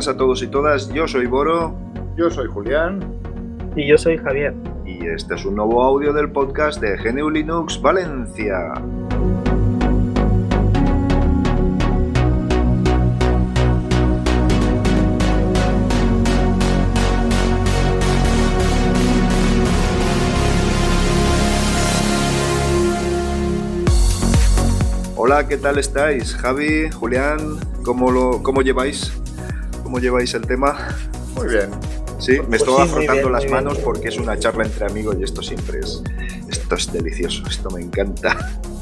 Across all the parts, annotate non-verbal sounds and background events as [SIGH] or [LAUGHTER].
buenas a todos y todas. Yo soy Boro. Yo soy Julián. Y yo soy Javier. Y este es un nuevo audio del podcast de GNU Linux Valencia. Hola, ¿qué tal estáis? Javi, Julián, ¿cómo, lo, cómo lleváis? ¿Cómo lleváis el tema? Muy bien. Sí, me Pues estoy sí, frotando bien, las manos bien. porque es una charla entre amigos y esto siempre es. Esto es delicioso, esto me encanta.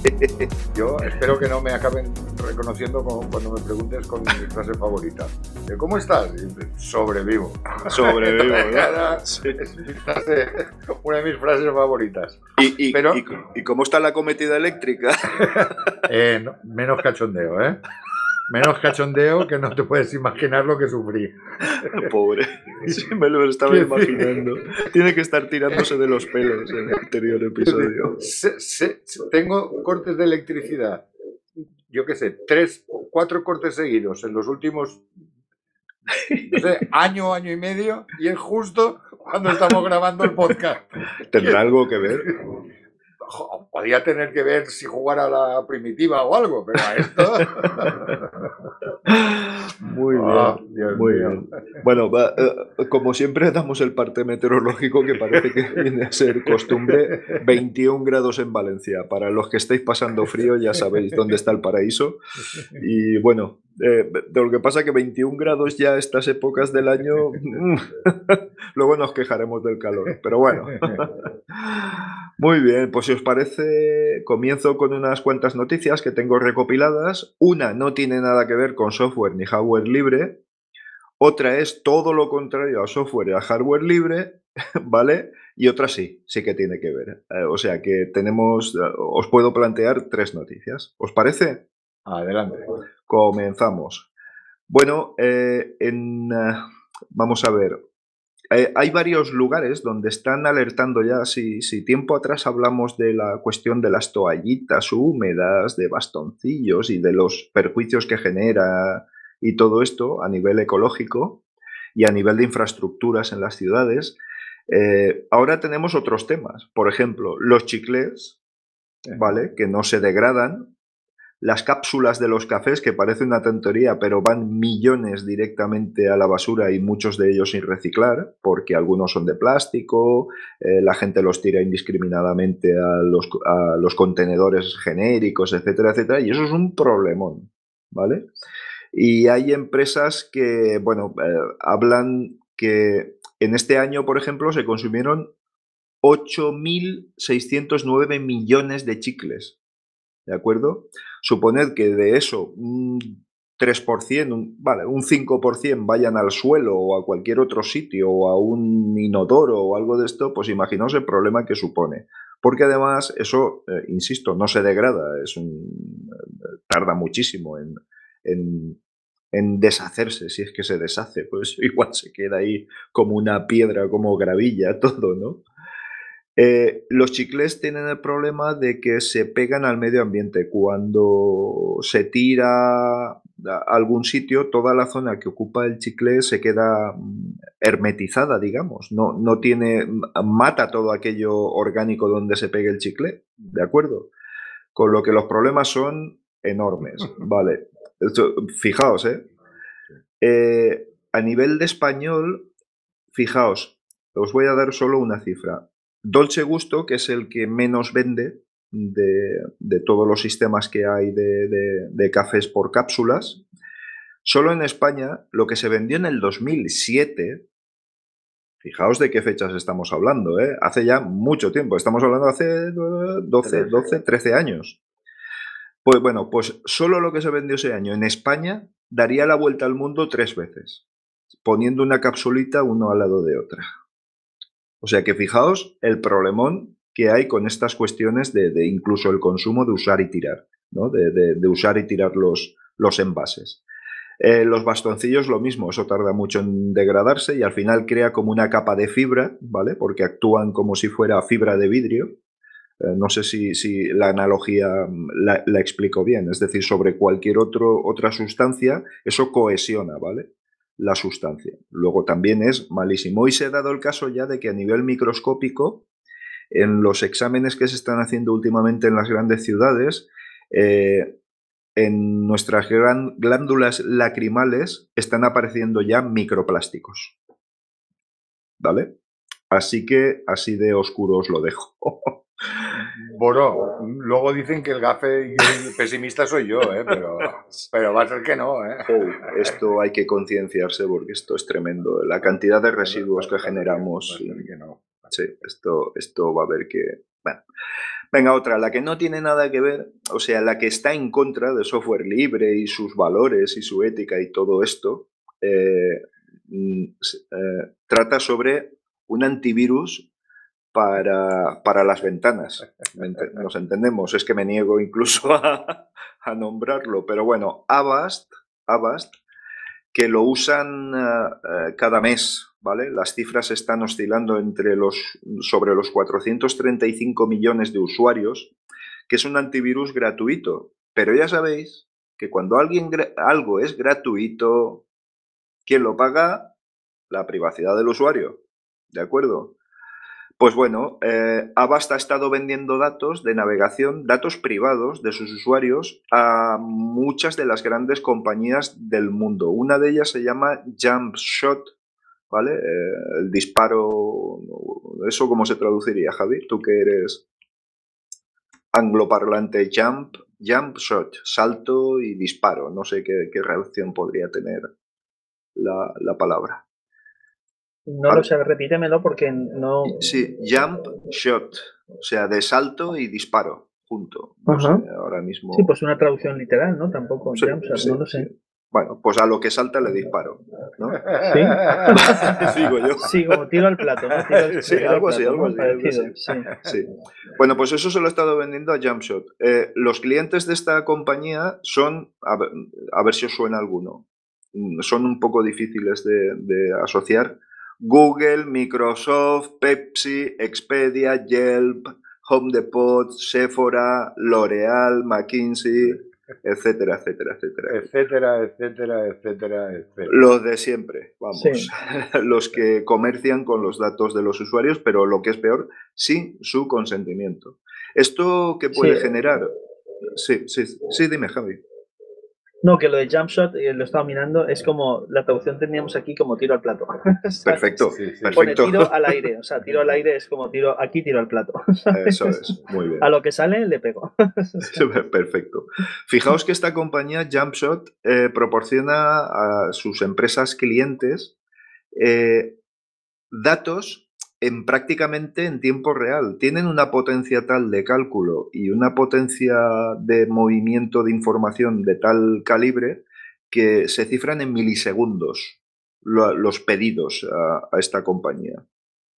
[LAUGHS] Yo espero que no me acaben reconociendo como cuando me preguntes con mi frase favorita. De, ¿Cómo estás? Sobrevivo. Sobrevivo. [LAUGHS] Sí. Es mi frase- una de mis frases favoritas. Y, y- Pero- y- y cómo está la cometida eléctrica? [LAUGHS] Eh, no, menos cachondeo, ¿eh? Menos cachondeo que no te puedes imaginar lo que sufrí. [LAUGHS] Pobre. Sí, me lo estaba ¿Qué imaginando. Tiene que estar tirándose de los pelos en el anterior episodio. Se- se- se- tengo cortes de electricidad, yo qué sé, tres o cuatro cortes seguidos en los últimos, no sé, año, año y medio, y es justo cuando estamos grabando el podcast. ¿Tendrá algo que ver? Podía tener que ver si jugara a la primitiva o algo, pero a esto... [LAUGHS] Muy Ah, bien. Muy mío. bien. Bueno, va, eh, como siempre damos el parte meteorológico que parece que viene a ser costumbre, 21 grados en Valencia. Para los que estáis pasando frío ya sabéis dónde está el paraíso. Y bueno, eh, de lo que pasa que 21 grados ya a estas épocas del año, mm, [LAUGHS] luego nos quejaremos del calor, pero bueno. [LAUGHS] Muy bien, pues si os parece, comienzo con unas cuantas noticias que tengo recopiladas. Una no tiene nada que ver con software ni hardware libre. Otra es todo lo contrario a software y a hardware libre, [LAUGHS] ¿vale? Y otra sí, sí que tiene que ver. Eh, o sea que tenemos, eh, os puedo plantear tres noticias. ¿Os parece? Adelante. Comenzamos. Bueno, eh, en, eh, vamos a ver. Eh, hay varios lugares donde están alertando ya, si, si tiempo atrás hablamos de la cuestión de las toallitas húmedas, de bastoncillos y de los perjuicios que genera y todo esto a nivel ecológico y a nivel de infraestructuras en las ciudades, eh, ahora tenemos otros temas. Por ejemplo, los chicles, ¿vale? Que no se degradan, las cápsulas de los cafés, que parece una tontería, pero van millones directamente a la basura y muchos de ellos sin reciclar, porque algunos son de plástico, eh, la gente los tira indiscriminadamente a los, contenedores genéricos, etcétera, etcétera, y eso es un problemón, ¿vale? Y hay empresas que, bueno, eh, hablan que en este año, por ejemplo, se consumieron 8.609 millones de chicles. ¿De acuerdo? Suponed que de eso un 3%, un, vale, un 5% vayan al suelo o a cualquier otro sitio o a un inodoro o algo de esto, pues imaginaos el problema que supone. Porque además eso, eh, insisto, no se degrada, es un, eh, tarda muchísimo en, en, en deshacerse, si es que se deshace, pues [LAUGHS] igual se queda ahí como una piedra, como gravilla, todo, ¿no? Eh, los chicles tienen el problema de que se pegan al medio ambiente. Cuando se tira a algún sitio, toda la zona que ocupa el chicle se queda mm, hermetizada, digamos. No, no tiene, mata todo aquello orgánico donde se pegue el chicle, ¿de acuerdo? Con lo que los problemas son enormes, ¿vale? Esto- fijaos, ¿eh? Eh, A nivel de español, fijaos, os voy a dar solo una cifra. Dolce Gusto, que es el que menos vende de, de todos los sistemas que hay de, de- de cafés por cápsulas, solo en España lo que se vendió en el 2007, fijaos de qué fechas estamos hablando, ¿eh? hace ya mucho tiempo, estamos hablando hace eh, 12, 12, 13 años. Pues bueno, pues solo lo que se vendió ese año en España daría la vuelta al mundo tres veces, poniendo una capsulita uno al lado de otra. O sea que fijaos el problemón que hay con estas cuestiones de, de incluso el consumo de usar y tirar, ¿no? de, de- usar y tirar los, los envases. Eh, los bastoncillos lo mismo, eso tarda mucho en degradarse y al final crea como una capa de fibra, ¿vale? Porque actúan como si fuera fibra de vidrio. Eh, no sé si, si la analogía mm, la, la explico bien, es decir, sobre cualquier otro, otra sustancia, eso cohesiona, ¿vale? La sustancia. Luego también es malísimo. Hoy se ha dado el caso ya de que a nivel microscópico, en los exámenes que se están haciendo últimamente en las grandes ciudades, eh, en nuestras glándulas lacrimales están apareciendo ya microplásticos. ¿Vale? Así que así de oscuro os lo dejo. [LAUGHS] Bueno, luego dicen que el gafe pesimista soy yo, ¿eh? pero, pero va a ser que no. ¿eh? esto hay que concienciarse porque esto es tremendo. La cantidad de residuos que generamos. Sí, esto, esto va a haber que... Bueno. Venga, otra, la que no tiene nada que ver, o sea, la que está en contra de software libre y sus valores y su ética y todo esto, eh, mm, eh, trata sobre un antivirus para, para las ventanas. [LAUGHS] Nos entendemos, es que me niego incluso [LAUGHS] a, nombrarlo, pero bueno, Avast, Avast, que lo usan eh, cada mes, ¿vale? Las cifras están oscilando entre los, sobre los 435 millones de usuarios, que es un antivirus gratuito. Pero ya sabéis que cuando alguien, algo es gratuito, ¿quién lo paga? La privacidad del usuario. ¿De acuerdo? Pues bueno, eh, Avast ha estado vendiendo datos de navegación, datos privados de sus usuarios a muchas de las grandes compañías del mundo. Una de ellas se llama JumpShot, ¿vale? Eh, el disparo, ¿eso cómo se traduciría, Javi? Tú que eres angloparlante, jump, jump shot, salto y disparo. No sé qué, relación podría tener la palabra. No lo sé, repítemelo porque no. Sí, jump, shot, o sea, de salto y disparo junto. No sé, ahora mismo. Sí, pues una traducción literal, ¿no? Tampoco jump, no lo sé. Bueno, pues a lo que salta le disparo. ¿no? Sí. [LAUGHS] Sigo yo. Sí, como tiro al plato. ¿no? [LAUGHS] sí, algo así, algo así. Sí. Bueno, pues eso se lo he estado vendiendo a Jumpshot. Eh, los clientes de esta compañía son, a ver, a ver, si os suena alguno, mm, son un poco difíciles de, de asociar. Google, Microsoft, Pepsi, Expedia, Yelp, Home Depot, Sephora, L'Oreal, McKinsey, etcétera, etcétera, etcétera. Etcétera, etcétera, etcétera, etcétera. Los de siempre, vamos. [LAUGHS] Los que comercian con los datos de los usuarios, pero lo que es peor, sin su consentimiento. ¿Esto qué puede generar? Sí, sí, sí, dime, Javi. No, que lo de jump shot, eh, lo estaba mirando, es como, la traducción teníamos aquí como tiro al plato. [LAUGHS] Perfecto, Pone tiro al aire, o sea, tiro al aire es como tiro, aquí tiro al plato. [LAUGHS] Eso es, muy bien. A lo que sale le pego. [LAUGHS] Perfecto. Fijaos que esta compañía, Jumpshot, eh, proporciona a sus empresas clientes eh, datos en prácticamente en tiempo real. Tienen una potencia tal de cálculo y una potencia de movimiento de información de tal calibre que se cifran en milisegundos los pedidos a, esta compañía.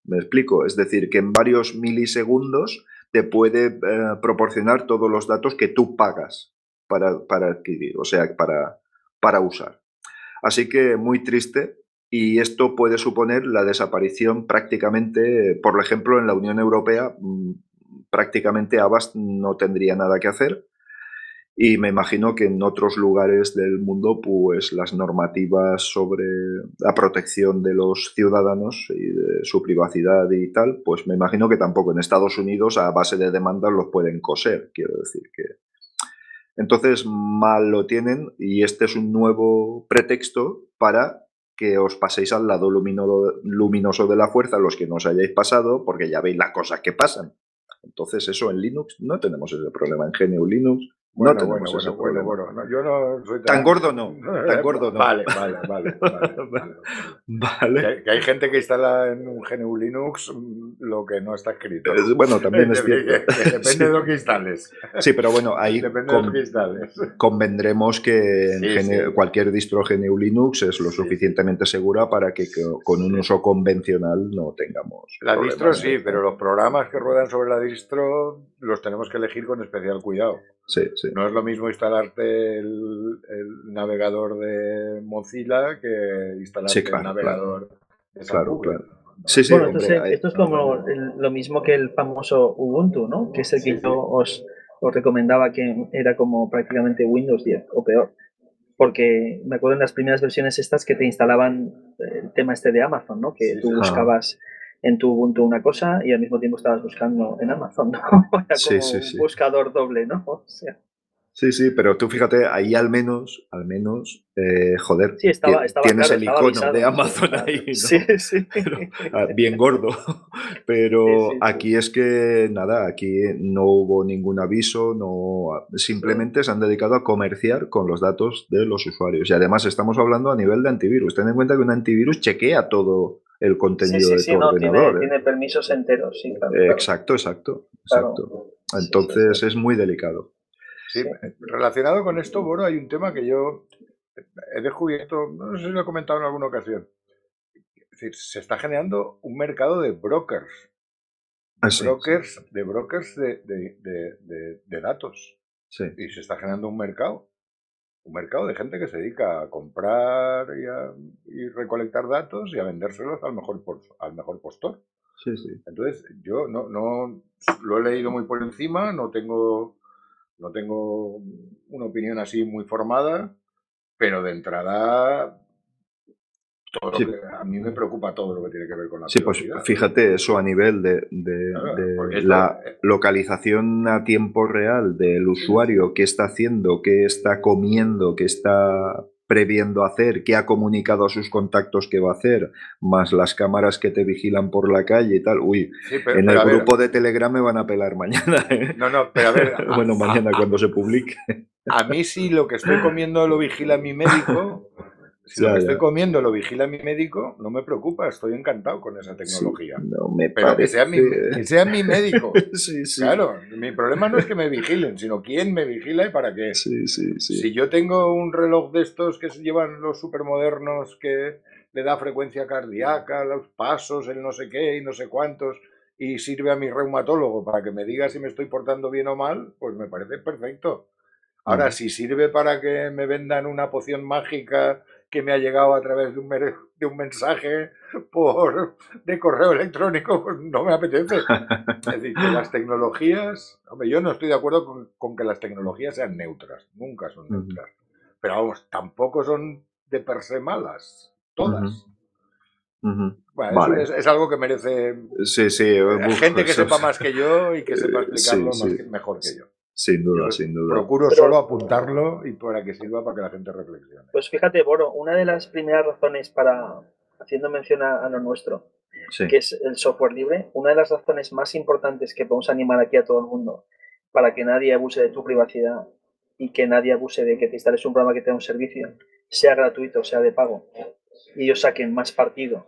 ¿Me explico? Es decir, que en varios milisegundos te puede eh, proporcionar todos los datos que tú pagas para, para adquirir, o sea, para, para usar. Así que muy triste y esto puede suponer la desaparición prácticamente, por ejemplo, en la Unión Europea, mm, prácticamente Avast no tendría nada que hacer. Y me imagino que en otros lugares del mundo, pues las normativas sobre la protección de los ciudadanos y de su privacidad y tal, pues me imagino que tampoco en Estados Unidos a base de demandas los pueden coser. Quiero decir que. Entonces, mal lo tienen y este es un nuevo pretexto para que os paséis al lado luminoso de la fuerza, los que no os hayáis pasado, porque ya veis las cosas que pasan. Entonces, eso en Linux no tenemos ese problema. En GNU Linux no tenemos ese problema. yo no soy tan... gordo no, [LAUGHS] tan gordo no. Vale, vale, vale. vale, [LAUGHS] Que, hay gente que instala en un GNU Linux lo que no está escrito. bueno, también es [LAUGHS] cierto. depende de lo que instales. Sí, pero bueno, ahí depende de lo que instales. convendremos que en cualquier distro GNU Linux es lo suficientemente segura para que con un uso convencional no tengamos. La distro sí, pero los programas que ruedan sobre la distro los tenemos que elegir con especial cuidado. No es lo mismo instalarte el, navegador de Mozilla que instalarte el navegador de Claro, claro. bueno, entonces, esto es como lo mismo que el famoso Ubuntu, ¿no? Que es el que yo os, os recomendaba que era como prácticamente Windows 10 o peor. porque me acuerdo en las primeras versiones estas que te instalaban el tema este de Amazon, ¿no? Que Sí, tú sí. buscabas en tu Ubuntu una cosa y al mismo tiempo estabas buscando en Amazon, ¿no? [LAUGHS] Era Sí, como sí, un sí. buscador doble, ¿no? O sea, Sí, sí, pero tú fíjate, ahí al menos, al menos, eh, joder, sí, estaba, ti- estaba tienes claro, el icono avisado, de. Amazon ahí, ¿no? Sí, sí. [LAUGHS] Pero, ah, bien gordo. [LAUGHS] Pero Sí, sí, sí. aquí es que nada, aquí no hubo ningún aviso, no simplemente se han dedicado a comerciar con los datos de los usuarios. Y además estamos hablando a nivel de antivirus. Ten en cuenta que un antivirus chequea todo el contenido sí, de sí, tu no, tiene, ordenador. ¿eh? tiene permisos enteros, sí, claro. Claro, Exacto, exacto, claro. exacto. Sí, sí, Entonces sí. es muy delicado. Sí, eh, relacionado con esto, Boro, hay un tema que yo he descubierto, no sé si lo he comentado en alguna ocasión. Es decir, se está generando un mercado de brokers. Ah, sí, brokers, de brokers de, de- de- de- de datos. sí. Y se está generando un mercado. Un mercado de gente que se dedica a comprar y, a- y recolectar datos y a vendérselos al mejor, por- al mejor postor. Sí, sí. Entonces, yo no, no lo he leído muy por encima, no tengo, no tengo una opinión así muy formada, pero de entrada, todo lo Sí. que- a mí me preocupa todo lo que tiene que ver con la Sí, pues fíjate eso a nivel de, de- Claro, la localización a tiempo real del usuario, qué está haciendo, qué está comiendo, qué está previendo hacer, qué ha comunicado a sus contactos que va a hacer, más las cámaras que te vigilan por la calle y tal. Uy, Sí, pero- en pero el ver, grupo de Telegram me van a pelar mañana. [LAUGHS] ¿eh? No, no, pero a ver, [LAUGHS] bueno, a- mañana cuando se publique. A mí si lo que estoy comiendo lo vigila mi médico, si lo Ya, que ya. estoy comiendo lo vigila mi médico, no me preocupa, estoy encantado con esa tecnología. Sí, no me Pero que sea, mi, que sea mi médico. [LAUGHS] Sí, sí. Claro, mi problema no es que me vigilen, sino quién me vigila y para qué. Sí, sí, sí. Si yo tengo un reloj de estos que se llevan los supermodernos que le da frecuencia cardíaca, los pasos, el no sé qué y no sé cuántos, y sirve a mi reumatólogo para que me diga si me estoy portando bien o mal, pues me parece perfecto. Ahora, si sirve para que me vendan una poción mágica que me ha llegado a través de un, de un mensaje por de correo electrónico, pues no me apetece. [LAUGHS] Es decir, que las tecnologías, hombre, yo no estoy de acuerdo con, con que las tecnologías sean neutras, nunca son neutras. Pero vamos, tampoco son de per se malas, todas. Bueno, Vale. es, es algo que merece Sí, sí. uf, gente que sepa más que yo y que sepa Eh, explicarlo sí, más mejor que yo. Sin duda, Yo sin duda. Procuro Pero- solo apuntarlo y para que sirva para que la gente reflexione. Pues fíjate, Boro, una de las primeras razones para, haciendo mención a, a lo nuestro, Sí. que es el software libre, una de las razones más importantes que podemos animar aquí a todo el mundo para que nadie abuse de tu privacidad y que nadie abuse de que te instales un programa que te dé un servicio, sea gratuito, sea de pago, y ellos saquen más partido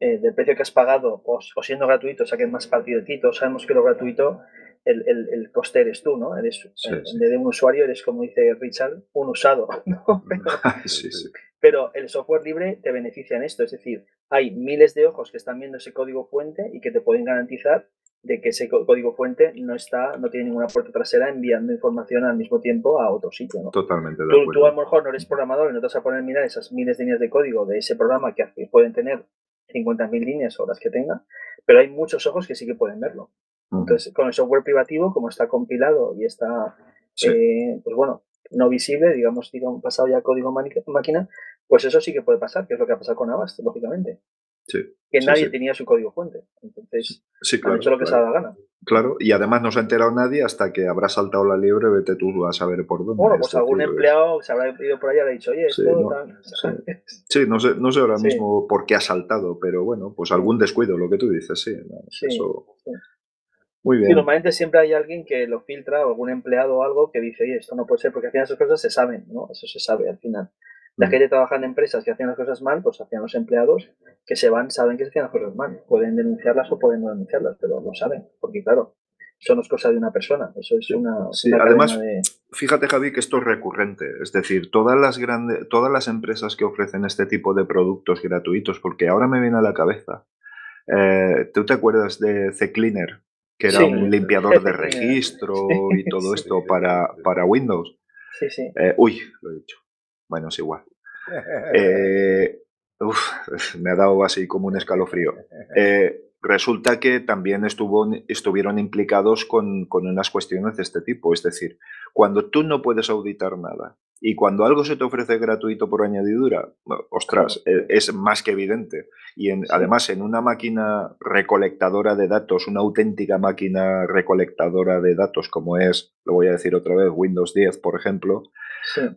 eh, del precio que has pagado o, o siendo gratuito, saquen más partido de ti. Todos sabemos que lo gratuito, el, el, el coste eres tú, ¿no? Eres, Sí, en sí. vez de un usuario, eres, como dice Richard, un usado, [LAUGHS] ¿no? Pero, [LAUGHS] Sí, sí. pero el software libre te beneficia en esto, es decir, hay miles de ojos que están viendo ese código fuente y que te pueden garantizar de que ese có- código fuente no está, no tiene ninguna puerta trasera enviando información al mismo tiempo a otro sitio. ¿no? Totalmente de Tú, tú a lo mejor no eres programador y no te vas a poner a mirar esas miles de líneas de código de ese programa que pueden tener 50.000 líneas o las que tenga, pero hay muchos ojos que sí que pueden verlo. Entonces, con el software privativo, como está compilado y está, Sí. eh, pues bueno, no visible, digamos, digamos, pasado ya código máquina, pues eso sí que puede pasar, que es lo que ha pasado con Avast, lógicamente. Sí, Que sí, nadie sí. tenía su código fuente. Entonces, Sí, han hecho lo que se ha dado la gana. Claro, y además no se ha enterado nadie hasta que habrá saltado la liebre, vete tú a saber por dónde. Bueno, es pues algún decir, empleado se habrá ido por ahí y habrá dicho, oye, Sí, esto no, tal. Sí, no sé, no sé ahora mismo por qué ha saltado, pero bueno, pues algún descuido, lo que tú dices, Sí, eso- Y normalmente siempre hay alguien que lo filtra, o algún empleado o algo que dice, oye, esto no puede ser, porque al final esas cosas se saben, ¿no? Eso se sabe al final. La Mm. gente trabaja en empresas que hacen las cosas mal, pues hacían los empleados que se van, saben que se hacían las cosas mal. Pueden denunciarlas o pueden no denunciarlas, pero lo saben, porque claro, eso no es cosa de una persona, eso es una, Sí, una además- de... Fíjate, Javi, que esto es recurrente. Es decir, todas las grandes, todas las empresas que ofrecen este tipo de productos gratuitos, porque ahora me viene a la cabeza. eh, ¿Tú te acuerdas de C-Cleaner? Que era Sí. un limpiador de [LAUGHS] registro y todo esto para, para Windows. Sí, sí. Eh, uy, lo he dicho. Bueno, es igual. [LAUGHS] Eh, uf, me ha dado así como un escalofrío. Eh, resulta que también estuvo, estuvieron implicados con, con, unas cuestiones de este tipo. Es decir, cuando tú no puedes auditar nada y cuando algo se te ofrece gratuito por añadidura, ostras, e, es más que evidente. Y además en una máquina recolectadora de datos, una auténtica máquina recolectadora de datos como es, lo voy a decir otra vez, Windows 10, por ejemplo,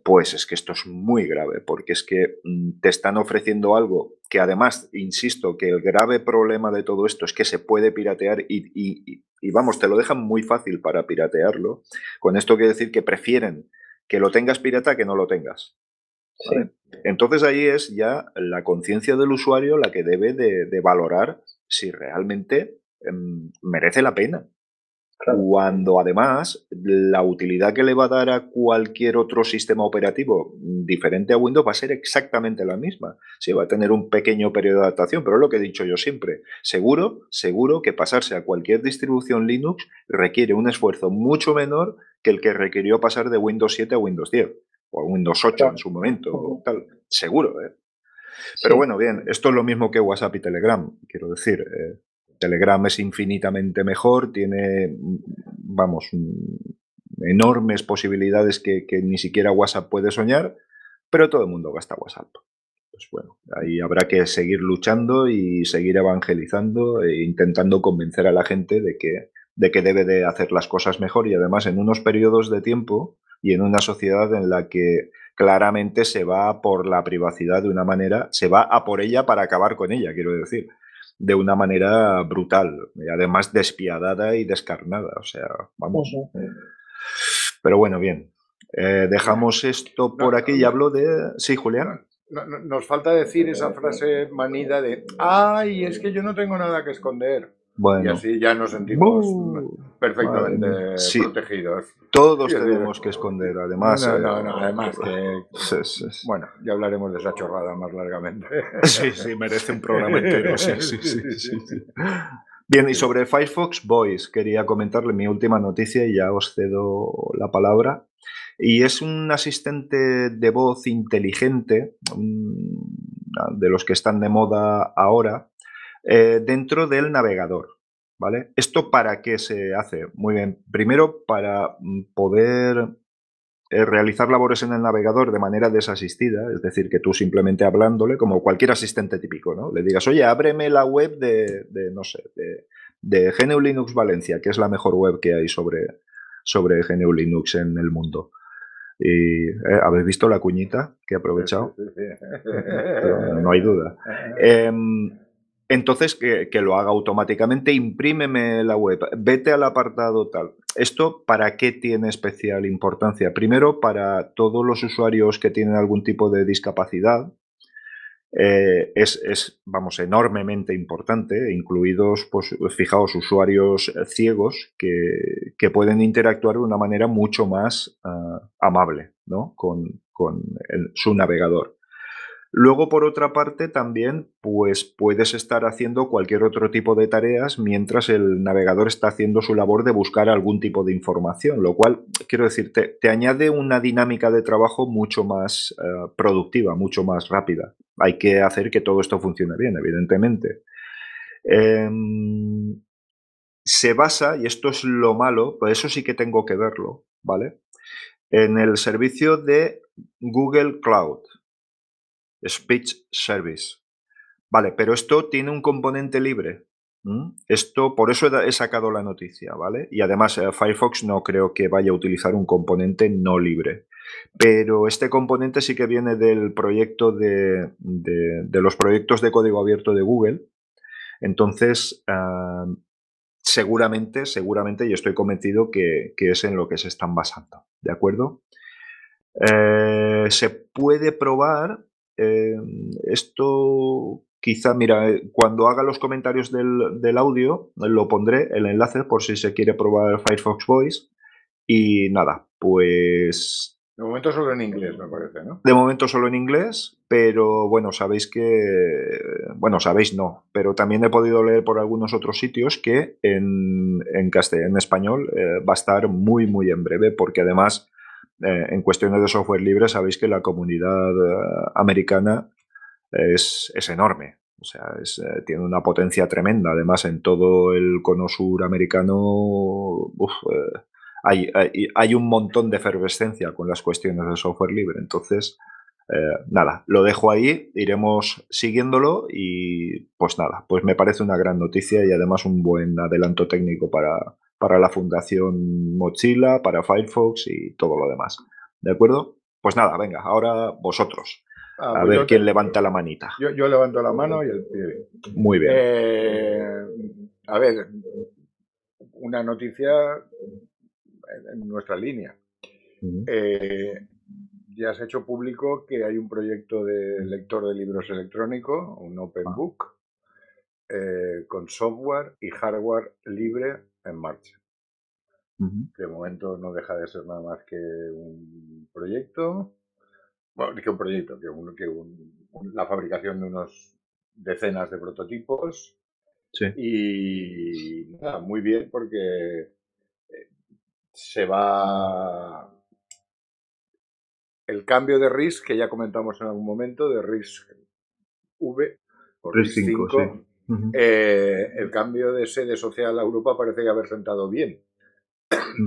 pues es que esto es muy grave, porque es que mm, te están ofreciendo algo que además, insisto, que el grave problema de todo esto es que se puede piratear y, y vamos, te lo dejan muy fácil para piratearlo. Con esto quiero decir que prefieren que lo tengas pirata que no lo tengas. Entonces ahí es ya la conciencia del usuario la que debe de, valorar si realmente em, merece la pena. Cuando además la utilidad que le va a dar a cualquier otro sistema operativo diferente a Windows va a ser exactamente la misma. Sí, va a tener un pequeño periodo de adaptación, pero es lo que he dicho yo siempre. Seguro, seguro que pasarse a cualquier distribución Linux requiere un esfuerzo mucho menor que el que requirió pasar de Windows 7 a Windows 10 o a Windows 8 en su momento. Tal. Seguro, ¿eh? Pero bueno, bien, esto es lo mismo que WhatsApp y Telegram, quiero decir. Eh, Telegram es infinitamente mejor, tiene, vamos, enormes posibilidades que, ni siquiera WhatsApp puede soñar, pero todo el mundo gasta WhatsApp. Pues bueno, ahí habrá que seguir luchando y seguir evangelizando e intentando convencer a la gente de que, de que debe de hacer las cosas mejor y además en unos periodos de tiempo y en una sociedad en la que claramente se va por la privacidad de una manera, se va a por ella para acabar con ella, quiero decir de una manera brutal, y además despiadada y descarnada. O sea, vamos. Pero bueno, bien. Eh, dejamos esto por aquí y hablo de. Sí, Julián. nos falta decir esa frase manida de, ay, es que yo no tengo nada que esconder. Y así ya nos sentimos perfectamente protegidos. Todos tenemos que esconder, además. No, no, no, además que. Bueno, ya hablaremos de esa chorrada más largamente. [LAUGHS] Sí, sí, merece un programa entero. [LAUGHS] Sí, sí, sí. Bien, y sobre Firefox Voice, quería comentarle mi última noticia y ya os cedo la palabra. Y es un asistente de voz inteligente, de los que están de moda ahora, eh, dentro del navegador. ¿Vale? ¿Esto para qué se hace? Muy bien. Primero, para mm, poder eh, realizar labores en el navegador de manera desasistida, es decir, que tú simplemente hablándole, como cualquier asistente típico, ¿no? Le digas, oye, ábreme la web de, no sé, de, de, GNU Linux Valencia, que es la mejor web que hay sobre, sobre GNU Linux en el mundo. Y eh, habéis visto la cuñita que he aprovechado. no hay duda. Em, entonces, que, lo haga automáticamente, imprímeme la web, vete al apartado tal. ¿Esto para qué tiene especial importancia? Primero, para todos los usuarios que tienen algún tipo de discapacidad, eh, es, vamos, enormemente importante, incluidos, pues, fijaos, usuarios ciegos que, pueden interactuar de una manera mucho más ah, amable ¿no? con, su navegador. Luego, por otra parte, también pues, puedes estar haciendo cualquier otro tipo de tareas mientras el navegador está haciendo su labor de buscar algún tipo de información, lo cual, quiero decir, te, añade una dinámica de trabajo mucho más eh, productiva, mucho más rápida. Hay que hacer que todo esto funcione bien, evidentemente. Em, se basa, y esto es lo malo, pues eso sí que tengo que verlo, ¿vale? En el servicio de Google Cloud. Speech Service. Vale, pero esto tiene un componente libre. Esto, por eso he sacado la noticia, ¿vale? Y además eh, Firefox no creo que vaya a utilizar un componente no libre. Pero este componente sí que viene del proyecto de, los proyectos de código abierto de Google. Entonces, ah, seguramente, seguramente, y estoy convencido que, es en lo que se están basando. ¿De acuerdo? Eh, se puede probar Em, esto quizá, mira, eh, cuando haga los comentarios del, audio, lo pondré el enlace por si se quiere probar Firefox Voice. Y nada, pues... De momento solo en inglés, me parece, ¿no? De momento solo en inglés, pero bueno, sabéis que... Bueno, sabéis no, pero también he podido leer por algunos otros sitios que en, en castellano, en español, eh, va a estar muy, muy en breve, porque además eh, en cuestiones de software libre sabéis que la comunidad eh, americana es, enorme. O sea, eh, tiene una potencia tremenda. Además, en todo el cono sur americano eh, hay, hay, un montón de efervescencia con las cuestiones del software libre. Entonces, nada, lo dejo ahí, iremos siguiéndolo y pues nada, pues me parece una gran noticia y además un buen adelanto técnico para, para la Fundación Mozilla, para Firefox y todo lo demás. ¿De acuerdo? Pues nada, venga, ahora vosotros. Ah, a pues ver quién levanta la manita. Yo, levanto la mano y el pie. Muy bien. Eh, a ver, una noticia en nuestra línea ya se ha hecho público que hay un proyecto de lector de libros electrónico, un Open ah. Book, eh, con software y hardware libre en marcha. De momento no deja de ser nada más que un proyecto, bueno, que un proyecto, que, la fabricación de unos decenas de prototipos. Y nada, muy bien porque eh, se va el cambio de RISC, que ya comentamos en algún momento, de RISC V o RISC 5, eh, el cambio de sede social a Europa parece que haber sentado bien,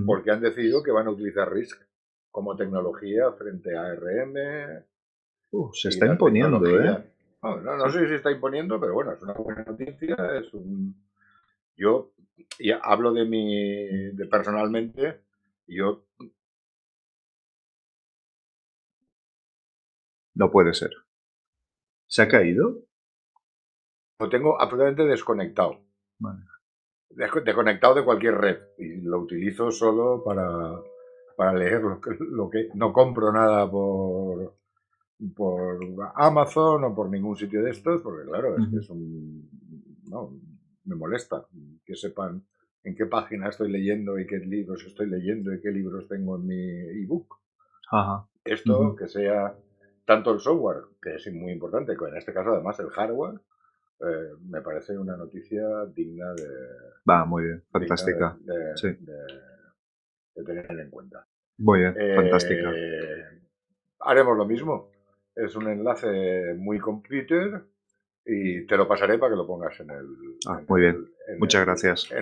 porque han decidido que van a utilizar RISC como tecnología frente a ARM. Uh, se está imponiendo, ¿eh? No, sé si se está imponiendo, pero bueno, es una buena noticia. Es un... Yo y hablo de mi, de personalmente, yo No puede ser. ¿Se ha caído? Lo tengo absolutamente desconectado. Desconectado de cualquier red. Y lo utilizo solo para, para leer lo que, No compro nada por, por Amazon o por ningún sitio de estos, porque claro, es que es un... No, me molesta que sepan en qué página estoy leyendo y qué libros estoy leyendo y qué libros tengo en mi ebook. Esto que sea tanto el software, que es muy importante, en este caso además el hardware, eh, me parece una noticia digna de... Va, muy bien, fantástica. De, tener en cuenta. Muy bien, fantástica. Eh, haremos lo mismo. Es un enlace muy computer y te lo pasaré para que lo pongas en el... Ah, muy bien, muchas gracias. [LAUGHS]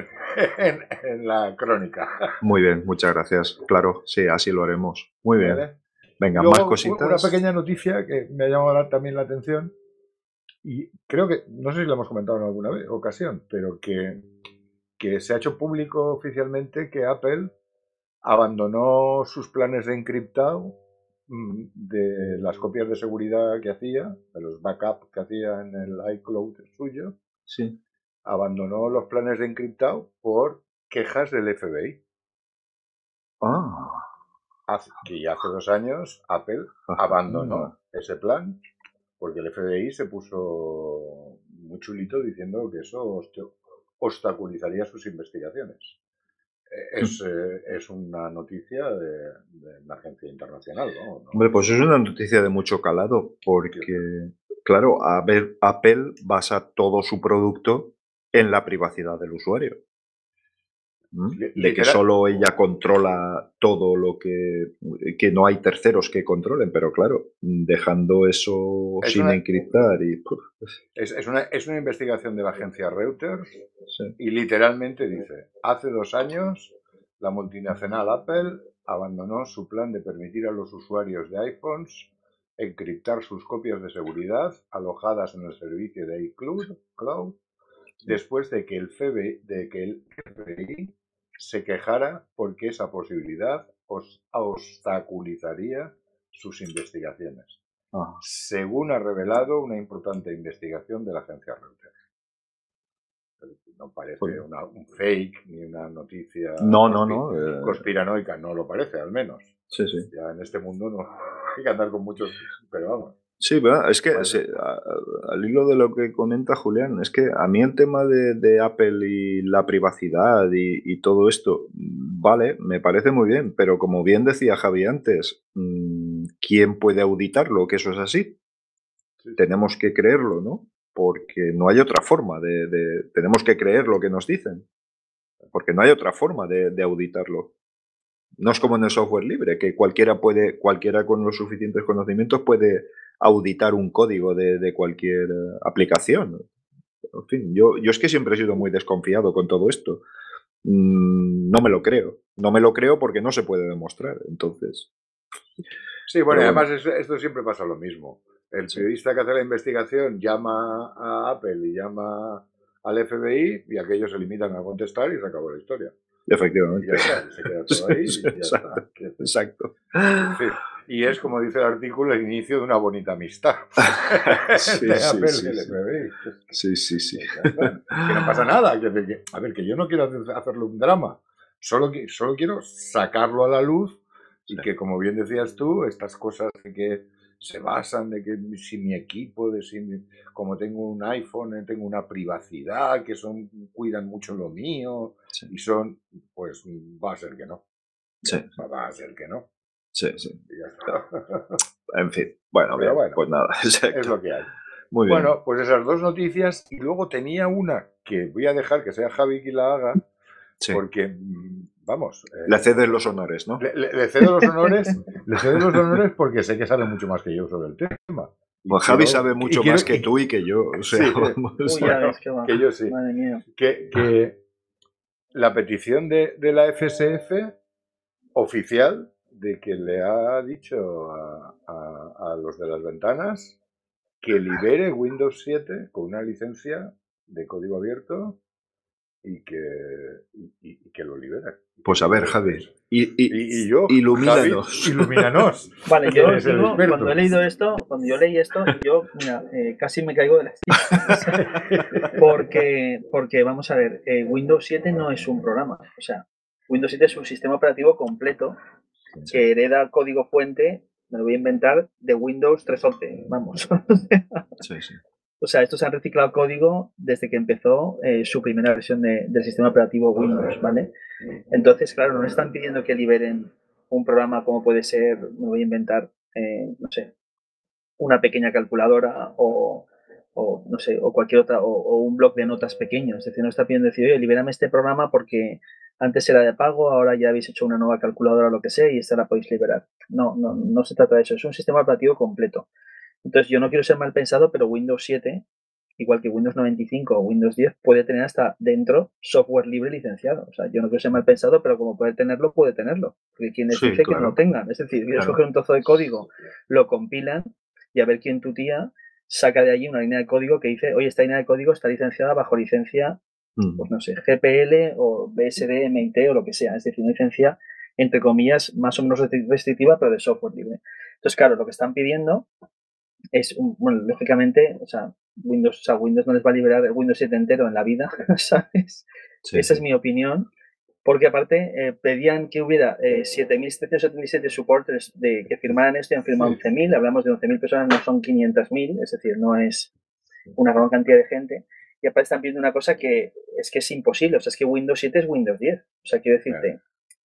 En, la crónica. Muy bien, muchas gracias. Claro, sí, así lo haremos. Muy bien. Venga, más cositas. Una pequeña noticia que me ha llamado también la atención y creo que, no sé si lo hemos comentado en alguna vez, ocasión, pero que, que se ha hecho público oficialmente que Apple abandonó sus planes de encriptado mm, de las copias de seguridad que hacía, de los backups que hacía en el iCloud suyo. Sí. Abandonó los planes de encriptado por quejas del FBI. Ah y hace dos años Apple abandonó ese plan porque el FBI se puso muy chulito diciendo que eso obstaculizaría sus investigaciones. Eh, es, hmm. eh, es una noticia de, de, agencia internacional, ¿no? Hombre, pues es una noticia de mucho calado, porque, claro, Apple basa todo su producto en la privacidad del usuario de que solo ella controla todo lo que, que no hay terceros que controlen, pero claro, dejando eso sin encriptar y... Es, una, es, una, investigación de la agencia Reuters y literalmente dice, hace dos años la multinacional Apple abandonó su plan de permitir a los usuarios de iPhones encriptar sus copias de seguridad alojadas en el servicio de iCloud Cloud, después de que el FBI, de que el FBI se quejara porque esa posibilidad obstaculizaría sus investigaciones, ah. según ha revelado una importante investigación de la agencia Reuters. No parece pues un fake ni una noticia no, no, no, eh. conspiranoica, no lo parece al menos. Sí, sí. Ya en este mundo no [LAUGHS] hay que andar con muchos, pero vamos. Sí, es que al hilo de lo que comenta Julián, es que a mí el tema de, Apple y la privacidad y, todo esto, vale, me parece muy bien, pero como bien decía Javi antes, mm, ¿quién puede auditarlo? Que eso es así. Tenemos que creerlo, ¿no? Porque no hay otra forma de, Tenemos que creer lo que nos dicen. Porque no hay otra forma de auditarlo. No es como en el software libre, que cualquiera puede, cualquiera con los suficientes conocimientos puede auditar un código de, cualquier aplicación. En fin, yo, yo es que siempre he sido muy desconfiado con todo esto. Mm, no me lo creo. No me lo creo porque no se puede demostrar. Entonces. Sí, bueno, además esto siempre pasa lo mismo. El periodista que hace la investigación llama a Apple y llama al FBI y aquellos se limitan a contestar y se acabó la historia. Efectivamente. Y se queda [LAUGHS] todo ahí y ya exacto, está. Exacto. Y es, como dice el artículo, el inicio de una bonita amistad. sí, [LAUGHS] de sí, sí. Que no pasa nada. que- que- a ver, que yo no quiero hacer- hacerle un drama. Solo, qui- solo quiero sacarlo a la luz y que, como bien decías tú, estas cosas de que se basan de que si mi equipo, de si mi- como tengo un iPhone, eh, tengo una privacidad, que son cuidan mucho lo mío Sí. y son, pues va a ser que no. Sí, Va a ser que no. Sí, sí. Y ya está. [LAUGHS] En fin, bueno, Pero bien, bueno, pues nada, exacto. [LAUGHS] es lo que hay. Muy bien. Bueno, pues esas dos noticias y luego tenía una que voy a dejar que sea Javi quien la haga Sí. porque, mm, vamos, eh, Le cedes los honores, ¿no? le, le- le cedo los honores, [LAUGHS] le cedo los honores porque sé que sabe mucho más que yo sobre el tema. Pues Javi sabe mucho quiero- más que tú y que yo. O sea, Sí, vamos, Uy, va. que yo sí. Madre mía. Que, que la petición de, de la FSF oficial de que le ha dicho a, a- a los de las ventanas que libere Windows 7 con una licencia de código abierto y que, y, y- y que lo libere. Pues a ver, Javi, y, y- Y, y yo, ilumínanos. Javi, ilumínanos. [LAUGHS] Vale, yo digo, cuando he leído esto, cuando yo leí esto, yo, mira, eh, casi me caigo de la silla. [LAUGHS] Porque, porque, vamos a ver, eh, Windows 7 no es un programa. O sea, Windows 7 es un sistema operativo completo que hereda código fuente, me lo voy a inventar, de Windows 3.11. Vamos. [LAUGHS] Sí, sí. O sea, estos han reciclado código desde que empezó eh, su primera versión de- del sistema operativo Windows, ¿vale? Entonces, claro, no están pidiendo que liberen un programa como puede ser, me voy a inventar, eh, no sé, una pequeña calculadora o, o, no sé, o cualquier otra, o, o un bloc de notas pequeño. Es decir, no está pidiendo decir, oye, libérame este programa porque antes era de pago, ahora ya habéis hecho una nueva calculadora o lo que sea y esta la podéis liberar. No, no, no se trata de eso, es un sistema operativo completo. Entonces, yo no quiero ser mal pensado, pero Windows 7, igual que Windows 95 o Windows 10, puede tener hasta dentro software libre licenciado. O sea, yo no quiero ser mal pensado, pero como puede tenerlo, puede tenerlo. Porque quien les Sí, dice que no tengan. Es decir, quieres Claro. coger un trozo de código, lo compilan y a ver quién tu tía saca de allí una línea de código que dice, oye, esta línea de código está licenciada bajo licencia, Mm. pues no sé, GPL o BSD, MIT o lo que sea. Es decir, una licencia, entre comillas, más o menos restri- restrictiva, pero de software libre. Entonces, claro, lo que están pidiendo es, un- bueno, lógicamente, o sea, Windows, o sea, Windows no les va a liberar el Windows 7 entero en la vida, [LAUGHS] ¿sabes? Sí, Esa es mi opinión. Porque aparte eh, pedían que hubiera eh, 7.777 supporters de, que firmaran esto y han firmado Sí. 11.000. Hablamos de 11.000 personas, no son 500.000, es decir, no es una gran cantidad de gente. Y aparte están pidiendo una cosa que es que es imposible. O sea, es que Windows 7 es Windows 10. O sea, quiero decirte,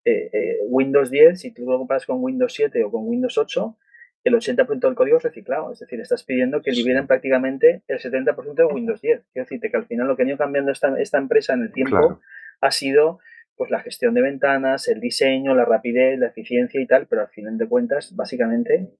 eh, eh, Windows 10, si tú lo comparas con Windows 7 o con Windows 8, el 80% del código es reciclado. Es decir, estás pidiendo que Sí. liberen prácticamente el 70% de Windows 10. Quiero decirte que al final lo que ha ido cambiando esta, esta empresa en el tiempo Claro. ha sido pues la gestión de ventanas, el diseño, la rapidez, la eficiencia y tal, pero al final de cuentas, básicamente,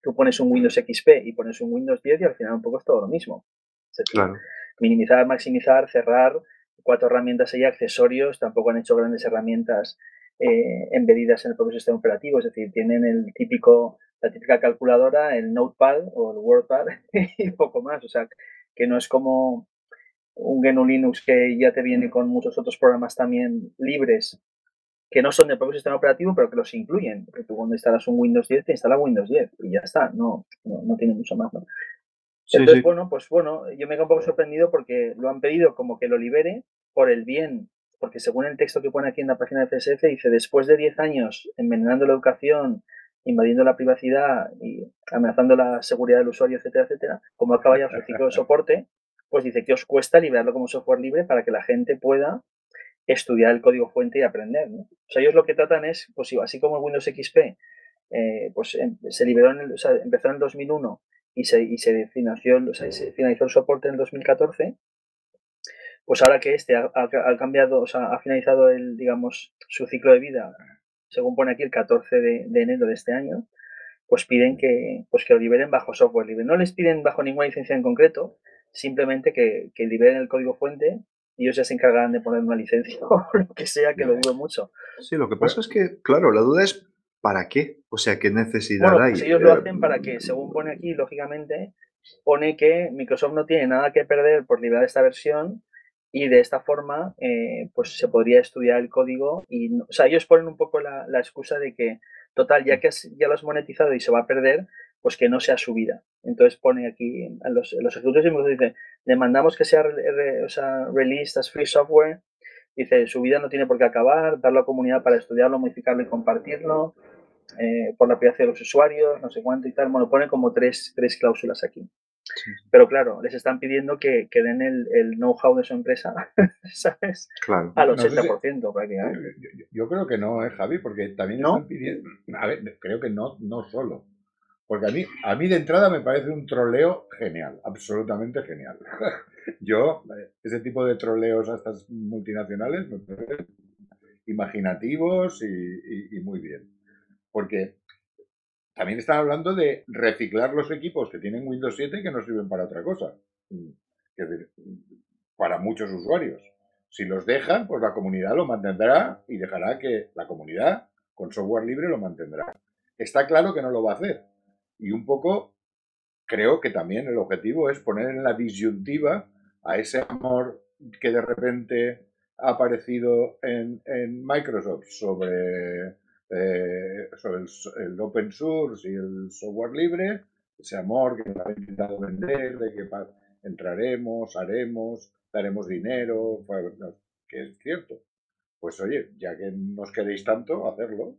tú pones un Windows XP y pones un Windows 10 y al final un poco es todo lo mismo. Es decir, Claro. minimizar, maximizar, cerrar, cuatro herramientas ahí, accesorios, tampoco han hecho grandes herramientas eh, embedidas en el propio sistema operativo, es decir, tienen el típico, la típica calculadora, el Notepad o el WordPad [LAUGHS] y poco más, o sea, que no es como un GNU Linux que ya te viene con muchos otros programas también libres que no son del propio sistema operativo, pero que los incluyen. Porque tú cuando instalas un Windows 10, te instala Windows 10 y ya está, no, no, no tiene mucho más. ¿no? Sí, Entonces, sí. bueno, pues bueno, yo me quedo un poco sorprendido porque lo han pedido como que lo libere por el bien, porque según el texto que pone aquí en la página de FSF, dice, después de 10 años envenenando la educación, invadiendo la privacidad y amenazando la seguridad del usuario, etcétera, etcétera, como acaba ya su ciclo de soporte, pues dice que os cuesta liberarlo como software libre para que la gente pueda estudiar el código fuente y aprender. O sea, ellos lo que tratan es, pues sí, así como el Windows XP, eh, pues em- se liberó, en el, o sea, empezó en el 2001 y se, finalizó el soporte en el 2014, pues ahora que este ha cambiado, o sea, ha finalizado el, digamos, su ciclo de vida, según pone aquí el 14 de, de enero de este año, pues piden que, pues que lo liberen bajo software libre. No les piden bajo ninguna licencia en concreto, simplemente que, que liberen el código fuente y ellos ya se encargarán de poner una licencia [LAUGHS] o lo que sea, que lo dudo mucho. Sí, lo que pasa es que, claro, la duda es ¿para qué? O sea, ¿qué necesidad Bueno, hay? pues ellos lo Eh, hacen para que, según pone aquí, lógicamente, pone que Microsoft no tiene nada que perder por liberar esta versión y de esta forma, eh, pues se podría estudiar el código y, no- o sea, ellos ponen un poco la, la excusa de que, total, ya que has- ya lo has monetizado y se va a perder, pues que no sea subida. Entonces pone aquí, a los, los ejecutivos de Microsoft dice, demandamos que sea, re- o sea released as free software, dice, su vida no tiene por qué acabar, darlo a la comunidad para estudiarlo, modificarlo y compartirlo, eh, por la privacidad de los usuarios, no sé cuánto y tal. Bueno, pone como tres, tres cláusulas aquí. Pero claro, les están pidiendo que, que den el, el know-how de su empresa, [LAUGHS] ¿sabes? Claro. Al No sé si- 80% prácticamente. Yo, yo- yo creo que no, ¿eh, Javi? Porque también ¿No? están pidiendo. A ver, creo que no, no solo. Porque a mí, a mí de entrada me parece un troleo genial, absolutamente genial. [LAUGHS] Yo, eh, ese tipo de troleos a estas multinacionales me parecen imaginativos y, y- muy bien. Porque también están hablando de reciclar los equipos que tienen Windows 7 y que no sirven para otra cosa. Mm, Es decir, para muchos usuarios. Si los dejan, pues la comunidad lo mantendrá y dejará que la comunidad con software libre lo mantendrá. Está claro que no lo va a hacer. Y un poco creo que también el objetivo es poner en la disyuntiva a ese amor que de repente ha aparecido en, en Microsoft sobre, eh, sobre el, open source y el software libre, ese amor que nos ha intentado vender, de que entraremos, haremos, daremos dinero, que es cierto. Pues oye, ya que nos queréis tanto, hacerlo.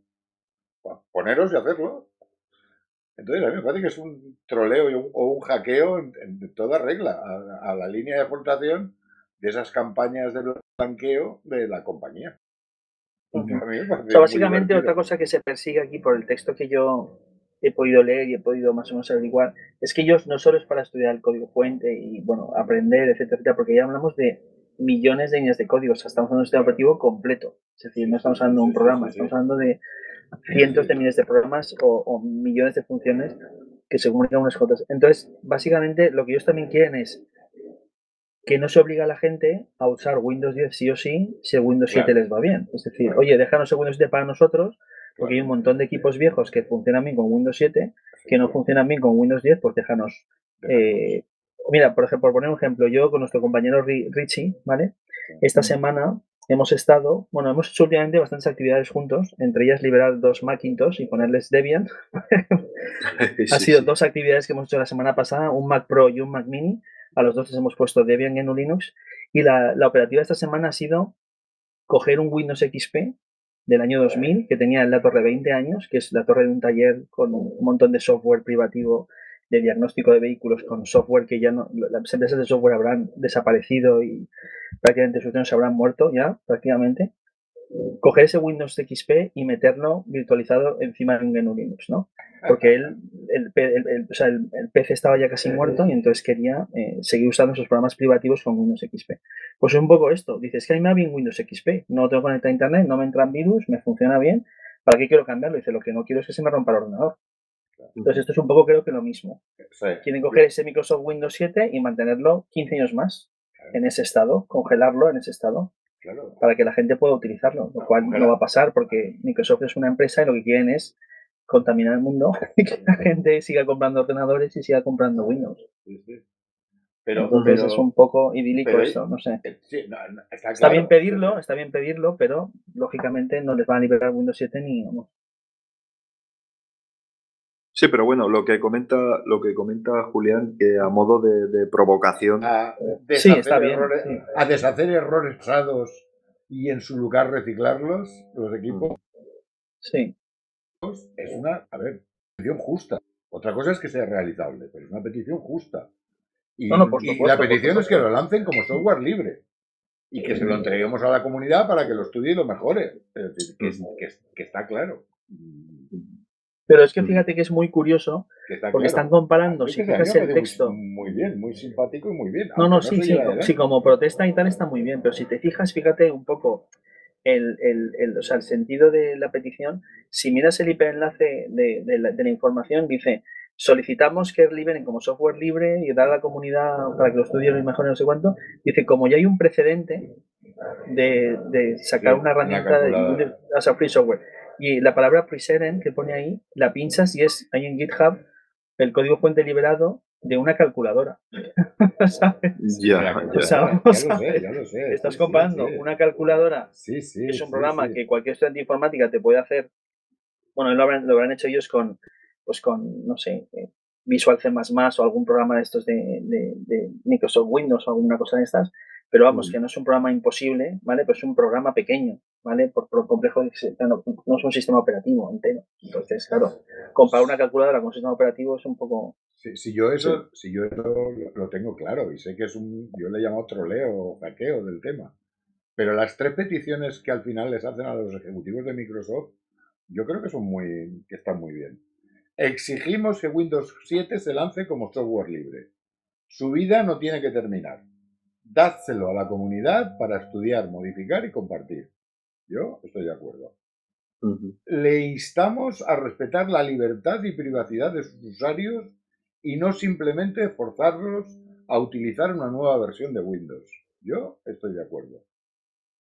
Pa- Poneros y hacerlo. Entonces, a mí me parece que es un troleo un- o un hackeo en, en toda regla a, a la línea de aportación de esas campañas de blanqueo de la compañía. O sea, básicamente otra cosa que se persigue aquí por el texto que yo he podido leer y he podido más o menos averiguar, es que ellos no solo es para estudiar el código fuente y, bueno, aprender, etcétera, etcétera, porque ya hablamos de millones de líneas de código, o sea, estamos hablando de un sistema operativo completo, es decir, no estamos hablando de un programa, estamos hablando de cientos de miles de programas o, o millones de funciones que se comunican unas con otras. Entonces, básicamente, lo que ellos también quieren es que no se obliga a la gente a usar Windows 10 sí o sí si Windows 7 Claro. les va bien. Es decir, Claro. oye, déjanos el Windows 7 para nosotros, porque hay un montón de equipos viejos que funcionan bien con Windows 7, que no funcionan bien con Windows 10, pues déjanos. eh, mira, por ejemplo, por poner un ejemplo, yo con nuestro compañero Ri- Richie, ¿vale? Esta semana hemos estado, bueno, hemos hecho últimamente bastantes actividades juntos, entre ellas liberar dos Macintosh y ponerles Debian. [LAUGHS] ha Sí, sido sí. dos actividades que hemos hecho la semana pasada, un Mac Pro y un Mac Mini. A los dos les hemos puesto Debian en un Linux. Y la, la operativa de esta semana ha sido coger un Windows XP del año 2000, que tenía la torre 20 años, que es la torre de un taller con un montón de software privativo de diagnóstico de vehículos, con software que ya no, las empresas de software habrán desaparecido y prácticamente sus se habrán muerto ya, prácticamente. Coger ese Windows XP y meterlo virtualizado encima de un GNU Linux, ¿no? porque él, el, el- el- o sea, el- PC estaba ya casi muerto y entonces quería eh, seguir usando esos programas privativos con Windows XP. Pues es un poco esto, dices que a mí me va bien Windows XP, no tengo conectado a internet, no me entran virus, me funciona bien, ¿para qué quiero cambiarlo? Dice, lo que no quiero es que se me rompa el ordenador. Entonces esto es un poco creo que lo mismo. Sí. Quieren coger ese Microsoft Windows 7 y mantenerlo 15 años más en ese estado, congelarlo en ese estado, Claro. para que la gente pueda utilizarlo, lo cual no va a pasar porque Microsoft es una empresa y lo que quieren es contaminar el mundo [LAUGHS] y que la gente siga comprando ordenadores y siga comprando Windows. Sí. Pero, Entonces pero- es un poco idílico pero- esto, no sé. eh, sí, no, no, está, Está claro. bien pedirlo, está bien pedirlo, pero lógicamente no les van a liberar Windows 7 ni. Sí, pero bueno, lo que comenta, lo que comenta Julián, que a modo de, de provocación, A Sí, deshacer, está bien, errores, sí. a deshacer errores usados y en su lugar reciclarlos, los equipos, Sí, es una, a ver, petición justa. Otra cosa es que sea realizable, pero es una petición justa. Y, No, no, por y supuesto, la petición es que lo lancen como software libre y que se lo entreguemos a la comunidad para que lo estudie y lo mejore. Es decir, que está claro. Pero es que fíjate que es muy curioso está porque claro. están comparando, si fijas el texto. Muy, bien, muy simpático y muy bien. No, no, sí, sí, sí, como protesta y tal está muy bien, pero si te fijas, fíjate un poco el, el, o sea, el sentido de la petición, si miras el hiperenlace de, de, la, de la información, dice solicitamos que liberen como software libre y dar a la comunidad para que lo estudien y mejor no sé cuánto. Dice, como ya hay un precedente de, de sacar una herramienta de, o sea, free software. Y la palabra precedent que pone ahí, la pinchas y es ahí en GitHub el código fuente liberado de una calculadora. [LAUGHS] ¿Sabes? Ya, ya, lo sé, Estás comparando una calculadora, que es un programa que cualquier estudiante de informática te puede hacer. Bueno, lo habrán, lo habrán hecho ellos con, pues con, no sé, eh, Visual C++ o algún programa de estos de, de, Microsoft Windows o alguna cosa de estas, pero vamos, que no es un programa imposible, ¿vale? Pues es un programa pequeño, ¿vale? Por, por complejo, no, no, es un sistema operativo entero. Entonces, claro, comparar una calculadora con un sistema operativo es un poco... Si, yo eso, si yo lo, tengo claro y sé que es un, yo le llamo troleo o hackeo del tema, pero las tres peticiones que al final les hacen a los ejecutivos de Microsoft, yo creo que son muy, que están muy bien. Exigimos que Windows 7 se lance como software libre. Su vida no tiene que terminar. Dádselo a la comunidad para estudiar, modificar y compartir. Yo estoy de acuerdo. Le instamos a respetar la libertad y privacidad de sus usuarios y no simplemente forzarlos a utilizar una nueva versión de Windows. Yo estoy de acuerdo.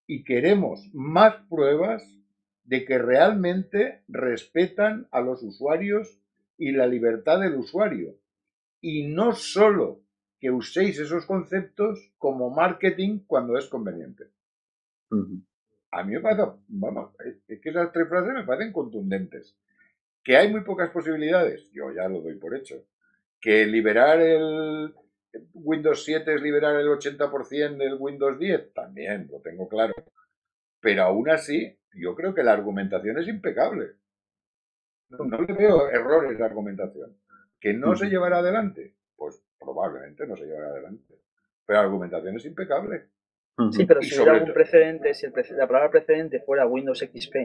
Y queremos más pruebas de que realmente respetan a los usuarios y la libertad del usuario. Y no solo que uséis esos conceptos como marketing cuando es conveniente. A mí me parece, vamos, es que esas tres frases me parecen contundentes. Que hay muy pocas posibilidades, yo ya lo doy por hecho. Que liberar el Windows 7 es liberar el 80% del Windows 10, también lo tengo claro. Pero aún así, yo creo que la argumentación es impecable. No le veo errores de argumentación. ¿Que no se llevará adelante? Pues probablemente no se llevará adelante. Pero la argumentación es impecable. Sí, pero si hubiera algún precedente, si la palabra precedente fuera Windows XP,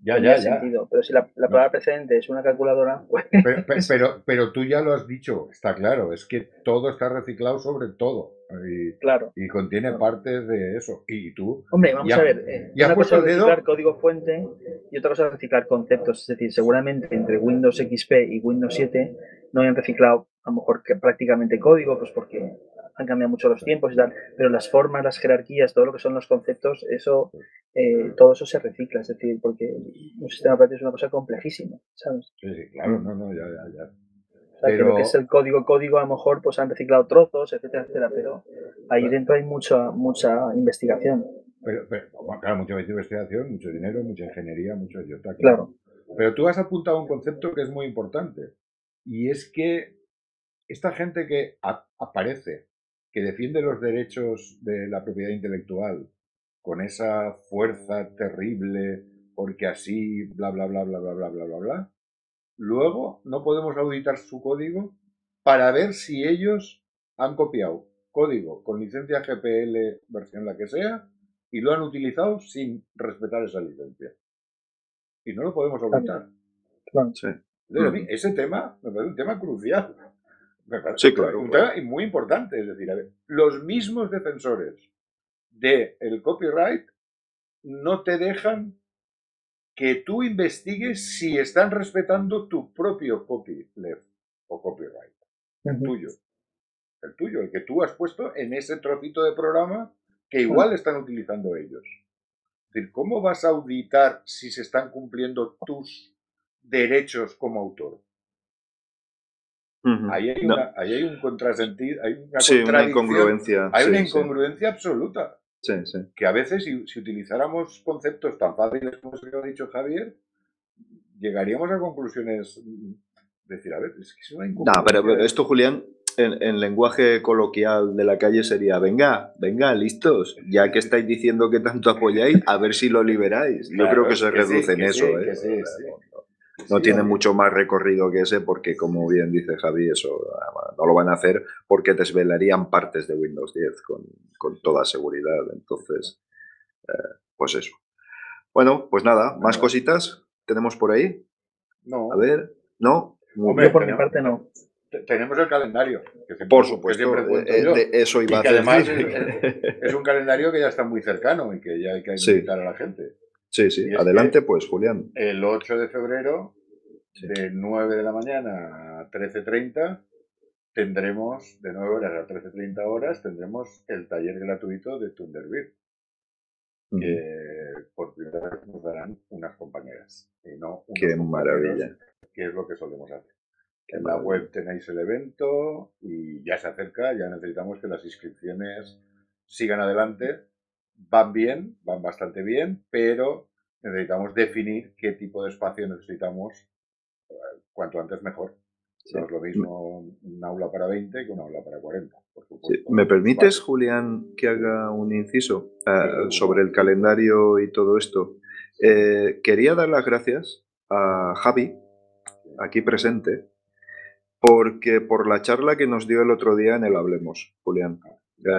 ya, ya, ya. Sentido. Pero si la, palabra precedente es una calculadora, [LAUGHS] pues... Pero, pero, tú ya lo has dicho, está claro, es que todo está reciclado sobre todo. Y, claro. Y contiene partes de eso. Y tú... Hombre, vamos a ver, eh, una cosa es reciclar código fuente y otra cosa es reciclar conceptos. Es decir, seguramente entre Windows XP y Windows 7 no hayan reciclado a lo mejor que prácticamente código, pues porque han cambiado mucho los tiempos y tal, pero las formas, las jerarquías, todo lo que son los conceptos, eso, eh, todo eso se recicla, es decir, porque un sistema operativo es una cosa complejísima, ¿sabes? Sí, sí, claro, no, no, ya, ya, ya. O sea, que es el código, código a lo mejor pues han reciclado trozos, etcétera, etcétera, pero ahí dentro hay mucha, mucha investigación. Pero, pero claro, mucha investigación, mucho dinero, mucha ingeniería, mucho idiota. Claro. Pero tú has apuntado un concepto que es muy importante, y es que esta gente que aparece que defiende los derechos de la propiedad intelectual con esa fuerza terrible, porque así, bla, bla, bla, bla, bla, bla, bla, bla, bla, luego no podemos auditar su código para ver si ellos han copiado código con licencia GPL, versión la que sea, y lo han utilizado sin respetar esa licencia. Y no lo podemos auditar. ese tema me parece un tema crucial sí, claro. Un tema muy importante, es decir, a ver, los mismos defensores del el copyright no te dejan que tú investigues si están respetando tu propio copyleft o copyright, el tuyo, el tuyo, el que tú has puesto en ese trocito de programa que igual están utilizando ellos. Es decir, ¿cómo vas a auditar si se están cumpliendo tus derechos como autor? Ahí, hay un contrasentido, hay una, incongruencia. Hay una incongruencia absoluta. Sí, sí. Que a veces, si, si, utilizáramos conceptos tan fáciles como se lo ha dicho Javier, llegaríamos a conclusiones. Mm, decir, a ver, es que es una incongruencia. No, pero, esto, Julián, en, lenguaje coloquial de la calle sería, venga, venga, listos, ya que estáis diciendo que tanto apoyáis, a ver si lo liberáis. Yo creo que se reduce en eso. No tiene mucho más recorrido que ese porque, como bien dice Javi, eso no lo van a hacer porque desvelarían partes de Windows 10 con, toda seguridad. Entonces, eh, pues eso. Bueno, pues nada, más cositas tenemos por ahí. No. A ver, ¿no? Yo por mi parte no. tenemos el calendario. Que siempre, Por que supuesto, siempre eh, eh, de eso Y iba a que además decir. es, es un calendario que ya está muy cercano y que ya hay que Sí. invitar a la gente. Sí, sí, adelante pues, Julián. El 8 de febrero, Sí. de 9 de la mañana a 13.30, tendremos, de 9 horas a 13.30 horas, tendremos el taller gratuito de Thunderbird, que por primera vez nos darán unas compañeras. Y no Qué maravilla. Que es lo que solemos hacer. Qué En la web tenéis el evento y ya se acerca, ya necesitamos que las inscripciones sigan adelante. Van bien, van bastante bien, pero necesitamos definir qué tipo de espacio necesitamos eh, cuanto antes mejor. Sí. No es lo mismo un aula para 20 que un aula para 40, por Sí. supuesto. ¿Me permites, Vale. Julián, que haga un inciso ah, Sí. sobre el calendario y todo esto? Eh, quería dar las gracias a Javi, aquí presente, porque por la charla que nos dio el otro día en el Hablemos, Julián. Eh,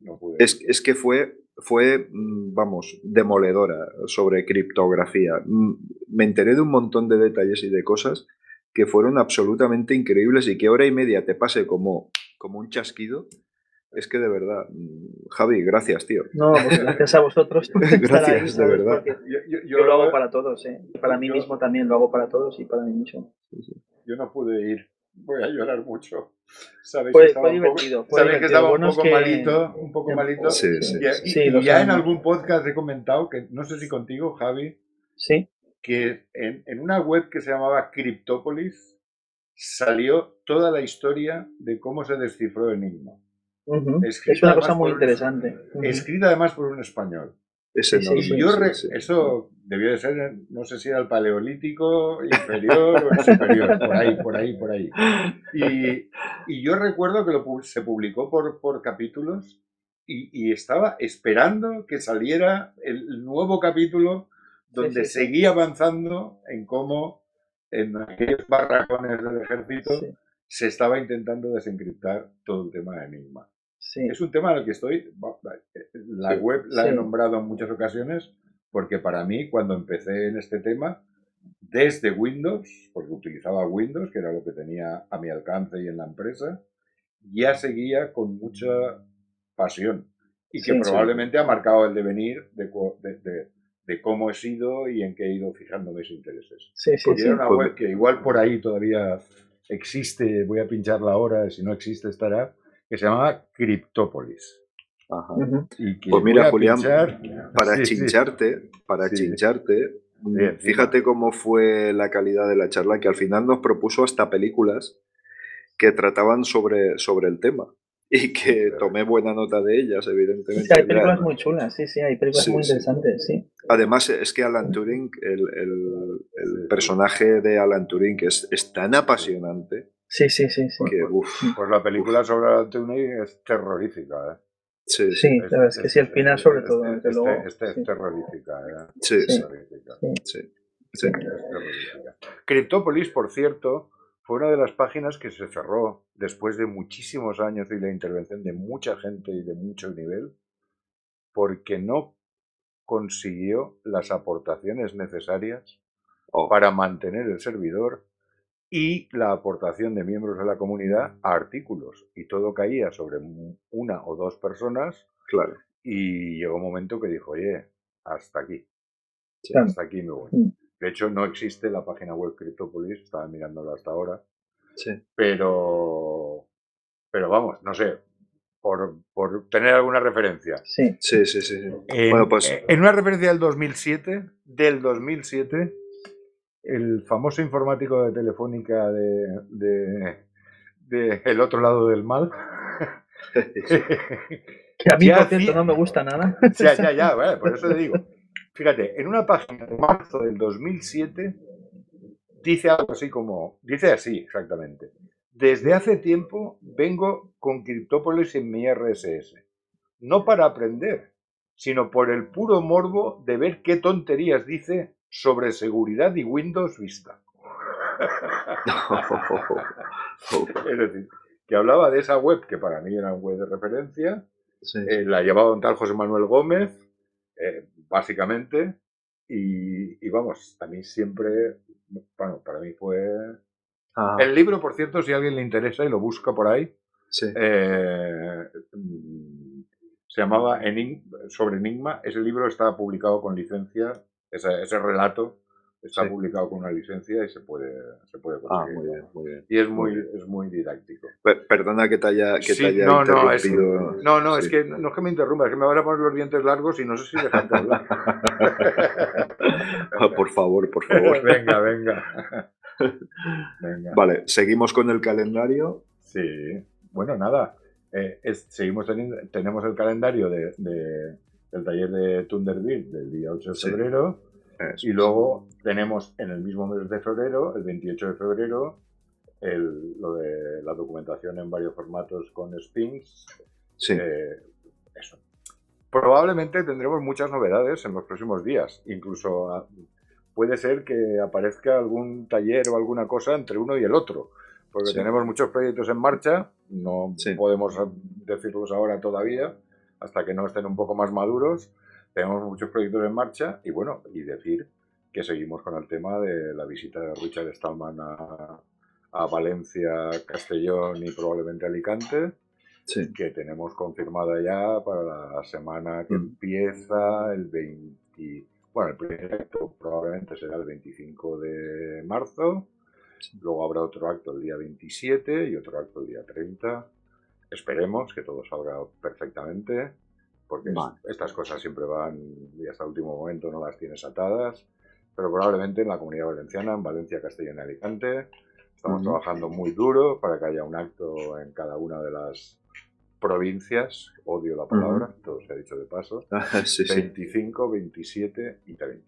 no pude es, es que fue, fue, mm, vamos, demoledora sobre criptografía. Mm, Me enteré de un montón de detalles y de cosas que fueron absolutamente increíbles y que hora y media te pase como, como un chasquido. Es que de verdad, mm, Javi, gracias, tío. No, pues gracias a vosotros. [LAUGHS] Gracias, ahí, de verdad. Yo, yo- yo- Yo lo hago para todos, ¿eh? Para mí yo- mismo también lo hago para todos y para mí mismo. yo no pude ir. Voy a llorar mucho. Sabéis Fue- que estaba fue un poco- divertido, que estaba Bueno, un es poco que- malito, un poco Sí, malito. Sí, sí. Y, y- Sí, y lo ya en algún podcast he comentado que, no sé si contigo, Javi, Sí, que en, en una web que se llamaba Cryptopolis salió toda la historia de cómo se descifró Enigma. ujú. Escrita es una cosa muy interesante. Escrita además por un español. Sí, yo re- eso debió de ser, no sé si era el paleolítico inferior o el superior, por ahí, por ahí, por ahí. Y, y yo recuerdo que lo, se publicó por, por capítulos y, y estaba esperando que saliera el nuevo capítulo donde sí, sí. seguía avanzando en cómo en aquellos barracones del ejército Sí, se estaba intentando desencriptar todo el tema de Enigma. Sí. Es un tema en el que estoy. La Sí. web la he Sí. nombrado en muchas ocasiones porque para mí, cuando empecé en este tema, desde Windows, porque utilizaba Windows, que era lo que tenía a mi alcance y en la empresa, ya seguía con mucha pasión y que Sí, sí. probablemente ha marcado el devenir de, de- de- de cómo he sido y en qué he ido fijando mis intereses. Sí, sí, Porque sí. era una Pues- web que igual por ahí todavía existe, voy a pincharla ahora, si no existe estará, que se llamaba Cryptopolis. Ajá. Y que Pues mira, Julián, pinchar- Para [LAUGHS] Sí, sí. chincharte, para Sí. chincharte, mm, Bien, fíjate cómo fue la calidad de la charla, que al final nos propuso hasta películas que trataban sobre, sobre el tema y que tomé buena nota de ellas, evidentemente. sí, hay películas muy chulas, sí, sí, hay películas Sí, muy sí. interesantes, sí. Además, es que Alan Turing, el, el- el personaje de Alan Turing es, es tan apasionante Sí, sí, sí, sí. que, uff, Pues la película sobre Alan Turing es terrorífica. ¿eh? sí, sí, Sí, la verdad es que sí, el final sobre es- todo, es- desde es- luego. es- es sí. terrorífica. ¿eh? sí, Es sí, terrorífica. sí, sí. Es terrorífica. Cryptopolis, por cierto, fue una de las páginas que se cerró después de muchísimos años y la intervención de mucha gente y de mucho nivel, porque no consiguió las aportaciones necesarias Oh, para mantener el servidor y la aportación de miembros de la comunidad a artículos. Y todo caía sobre una o dos personas claro. y llegó un momento que dijo, oye, hasta aquí, hasta aquí me voy. Mm. De hecho, no existe la página web Cryptopolis, estaba mirándolo hasta ahora, Sí. pero, pero vamos, no sé, por, por tener alguna referencia. Sí, Sí, sí, sí. sí. En, Bueno, pues- eh, en una referencia del 2007, del 2007, el famoso informático de Telefónica de, de- de El otro lado del mal. que a mí, por cierto, no me gusta nada. ya, ya, ya, bueno, por eso te digo. Fíjate, en una página de marzo del 2007 dice algo así como, dice así exactamente. Desde hace tiempo vengo con Cryptopolis en mi RSS. No para aprender, sino por el puro morbo de ver qué tonterías dice sobre seguridad y Windows Vista. [LAUGHS] Es decir, que hablaba de esa web que para mí era una web de referencia, Sí. eh, la llevaba un tal José Manuel Gómez, eh, básicamente, y, y vamos, a mí siempre, bueno, para mí fue Ah, El libro, por cierto, si a alguien le interesa y lo busca por ahí, sí. eh, mm, se llamaba Enig- sobre Enigma. Ese libro está publicado con licencia, ese, ese relato está Sí. publicado con una licencia y se puede, se puede Ah, conseguir. muy bien, muy bien. Y es muy, es muy didáctico. Per- Perdona que te haya, que Sí, te haya no, no, es, interrumpido. no, es que no es que me interrumpa, es que me van a poner los dientes largos y no sé si dejarte hablar. [LAUGHS] Ah, por favor, por favor. [LAUGHS] venga, venga. Venga. Vale, seguimos con el calendario. Sí, bueno, nada. eh, es- seguimos teniendo, tenemos el calendario de, de- del taller de Thunderbird del día 8 de Sí. febrero Eso. y luego tenemos en el mismo mes de febrero, el 28 de febrero, el- lo de la documentación en varios formatos con Sphinx. Sí, Eh, eso. Probablemente tendremos muchas novedades en los próximos días. Incluso ah, puede ser que aparezca algún taller o alguna cosa entre uno y el otro. Porque Sí. tenemos muchos proyectos en marcha. No Sí. podemos decirlos ahora todavía, hasta que no estén un poco más maduros. Tenemos muchos proyectos en marcha y bueno, y decir que seguimos con el tema de la visita de Richard Stallman a, a Valencia, Castellón y probablemente Alicante sí. que tenemos confirmada ya para la semana que Mm. empieza el 20. Bueno, el primer acto probablemente será el 25 de marzo. Luego habrá otro acto el día 27 y otro acto el día 30. Esperemos que todo salga perfectamente, porque es- estas cosas siempre van y hasta el último momento no las tienes atadas. Pero probablemente en la comunidad valenciana, en Valencia, Castellón y Alicante, estamos trabajando muy duro para que haya un acto en cada una de las provincias, odio la palabra, todo se ha dicho de paso, [LAUGHS] sí, sí. 25, 27 y 30.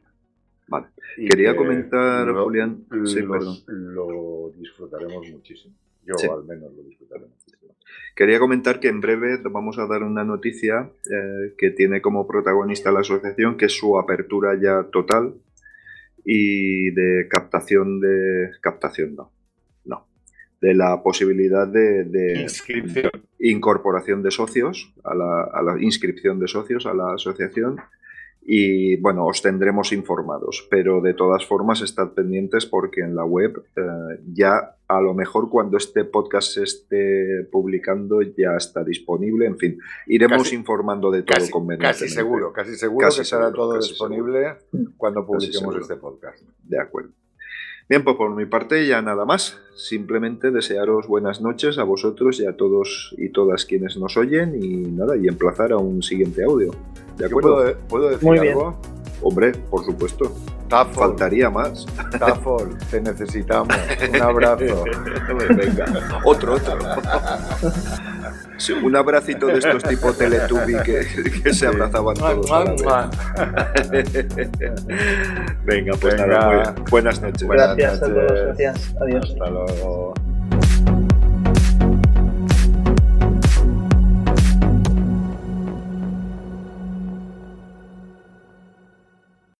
Vale. Y Quería que comentar, lo- Julián. Sí, los- perdón. lo disfrutaremos muchísimo. Yo Sí. al menos lo disfrutaré muchísimo. Quería comentar que en breve vamos a dar una noticia eh, que tiene como protagonista la asociación, que es su apertura ya total y de captación de. captación, no. No. De la posibilidad de, de Inscripción. incorporación de socios, a la, a la inscripción de socios a la asociación. Y bueno, os tendremos informados, pero de todas formas estad pendientes porque en la web eh, ya a lo mejor cuando este podcast se esté publicando ya está disponible. En fin, iremos Casi- informando de todo Casi, convenientemente. casi seguro, casi seguro Casi que estará seguro, todo disponible cuando publiquemos este podcast. De acuerdo. Bien, pues por mi parte ya nada más. Simplemente desearos buenas noches a vosotros y a todos y todas quienes nos oyen y nada, y emplazar a un siguiente audio. ¿De acuerdo? puedo, puedo decir Muy bien. algo. Hombre, por supuesto. Tafol, Faltaría más. Tafol, te necesitamos. Un abrazo. Venga, otro, otro. Sí, un abracito de estos tipo Teletubby que, que se abrazaban todos. a la vez. Venga, pues Venga. nada, muy- buenas noches. Buenas Gracias a todos, gracias. Adiós. Hasta luego.